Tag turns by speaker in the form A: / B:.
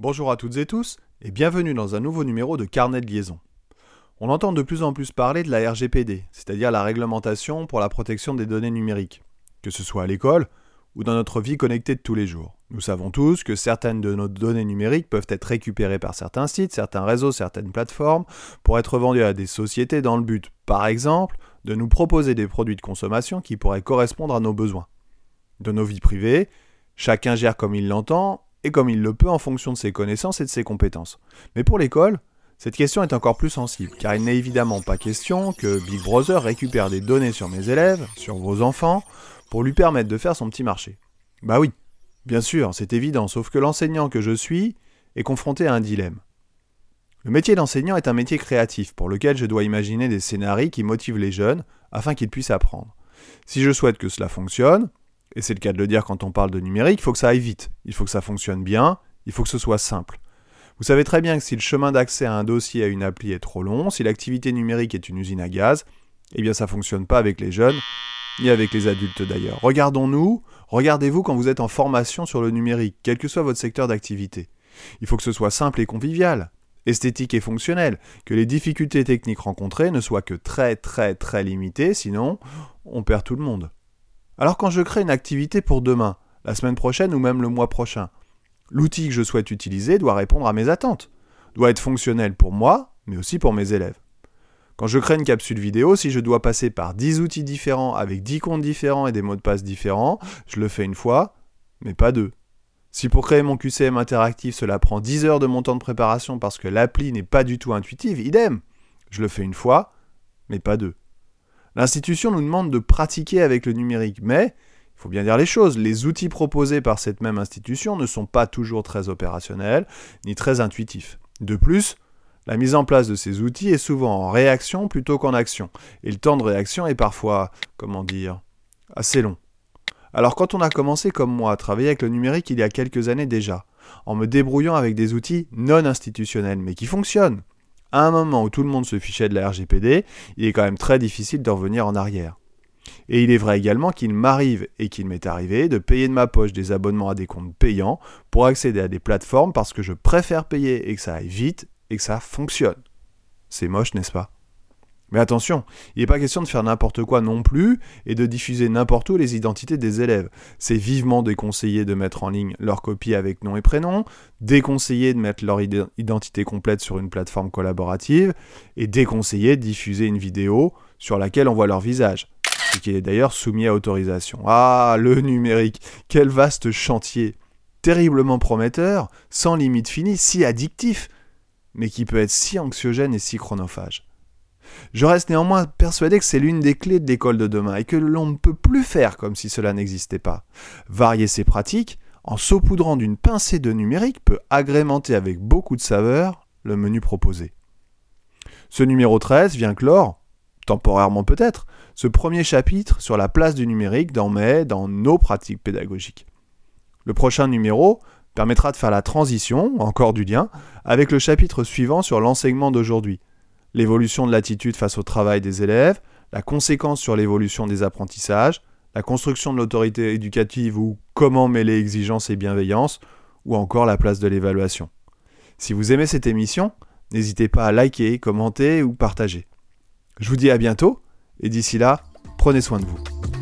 A: Bonjour à toutes et tous et bienvenue dans un nouveau numéro de Carnet de liaison. On entend de plus en plus parler de la RGPD, c'est-à-dire la réglementation pour la protection des données numériques, que ce soit à l'école ou dans notre vie connectée de tous les jours. Nous savons tous que certaines de nos données numériques peuvent être récupérées par certains sites, certains réseaux, certaines plateformes pour être vendues à des sociétés dans le but, par exemple, de nous proposer des produits de consommation qui pourraient correspondre à nos besoins. De nos vies privées, chacun gère comme il l'entend et comme il le peut en fonction de ses connaissances et de ses compétences. Mais pour l'école, cette question est encore plus sensible, car il n'est évidemment pas question que Big Brother récupère des données sur mes élèves, sur vos enfants, pour lui permettre de faire son petit marché. Bah oui, bien sûr, c'est évident, sauf que l'enseignant que je suis est confronté à un dilemme. Le métier d'enseignant est un métier créatif pour lequel je dois imaginer des scénarios qui motivent les jeunes afin qu'ils puissent apprendre. Si je souhaite que cela fonctionne, et c'est le cas de le dire quand on parle de numérique, il faut que ça aille vite, il faut que ça fonctionne bien, il faut que ce soit simple. Vous savez très bien que si le chemin d'accès à un dossier à une appli est trop long, si l'activité numérique est une usine à gaz, eh bien ça fonctionne pas avec les jeunes, ni avec les adultes d'ailleurs. Regardons-nous, regardez-vous quand vous êtes en formation sur le numérique, quel que soit votre secteur d'activité. Il faut que ce soit simple et convivial, esthétique et fonctionnel, que les difficultés techniques rencontrées ne soient que très très très limitées, sinon on perd tout le monde. Alors quand je crée une activité pour demain, la semaine prochaine ou même le mois prochain, l'outil que je souhaite utiliser doit répondre à mes attentes, doit être fonctionnel pour moi, mais aussi pour mes élèves. Quand je crée une capsule vidéo, si je dois passer par 10 outils différents avec 10 comptes différents et des mots de passe différents, je le fais une fois, mais pas deux. Si pour créer mon QCM interactif cela prend 10 heures de mon temps de préparation parce que l'appli n'est pas du tout intuitive, idem. Je le fais une fois, mais pas deux. L'institution nous demande de pratiquer avec le numérique, mais il faut bien dire les choses, les outils proposés par cette même institution ne sont pas toujours très opérationnels ni très intuitifs. De plus, la mise en place de ces outils est souvent en réaction plutôt qu'en action, et le temps de réaction est parfois, comment dire, assez long. Alors quand on a commencé comme moi à travailler avec le numérique il y a quelques années déjà, en me débrouillant avec des outils non institutionnels mais qui fonctionnent, à un moment où tout le monde se fichait de la RGPD, il est quand même très difficile de revenir en arrière. Et il est vrai également qu'il m'arrive et qu'il m'est arrivé de payer de ma poche des abonnements à des comptes payants pour accéder à des plateformes parce que je préfère payer et que ça aille vite et que ça fonctionne. C'est moche, n'est-ce pas? Mais attention, il n'est pas question de faire n'importe quoi non plus et de diffuser n'importe où les identités des élèves. C'est vivement déconseillé de mettre en ligne leur copie avec nom et prénom, déconseillé de mettre leur identité complète sur une plateforme collaborative et déconseillé de diffuser une vidéo sur laquelle on voit leur visage, ce qui est d'ailleurs soumis à autorisation. Ah, le numérique, quel vaste chantier Terriblement prometteur, sans limite finie, si addictif, mais qui peut être si anxiogène et si chronophage. Je reste néanmoins persuadé que c'est l'une des clés de l'école de demain et que l'on ne peut plus faire comme si cela n'existait pas. Varier ses pratiques, en saupoudrant d'une pincée de numérique, peut agrémenter avec beaucoup de saveur le menu proposé. Ce numéro 13 vient clore, temporairement peut-être, ce premier chapitre sur la place du numérique dans mes, dans nos pratiques pédagogiques. Le prochain numéro permettra de faire la transition, encore du lien, avec le chapitre suivant sur l'enseignement d'aujourd'hui, l'évolution de l'attitude face au travail des élèves, la conséquence sur l'évolution des apprentissages, la construction de l'autorité éducative ou comment mêler exigence et bienveillance, ou encore la place de l'évaluation. Si vous aimez cette émission, n'hésitez pas à liker, commenter ou partager. Je vous dis à bientôt, et d'ici là, prenez soin de vous.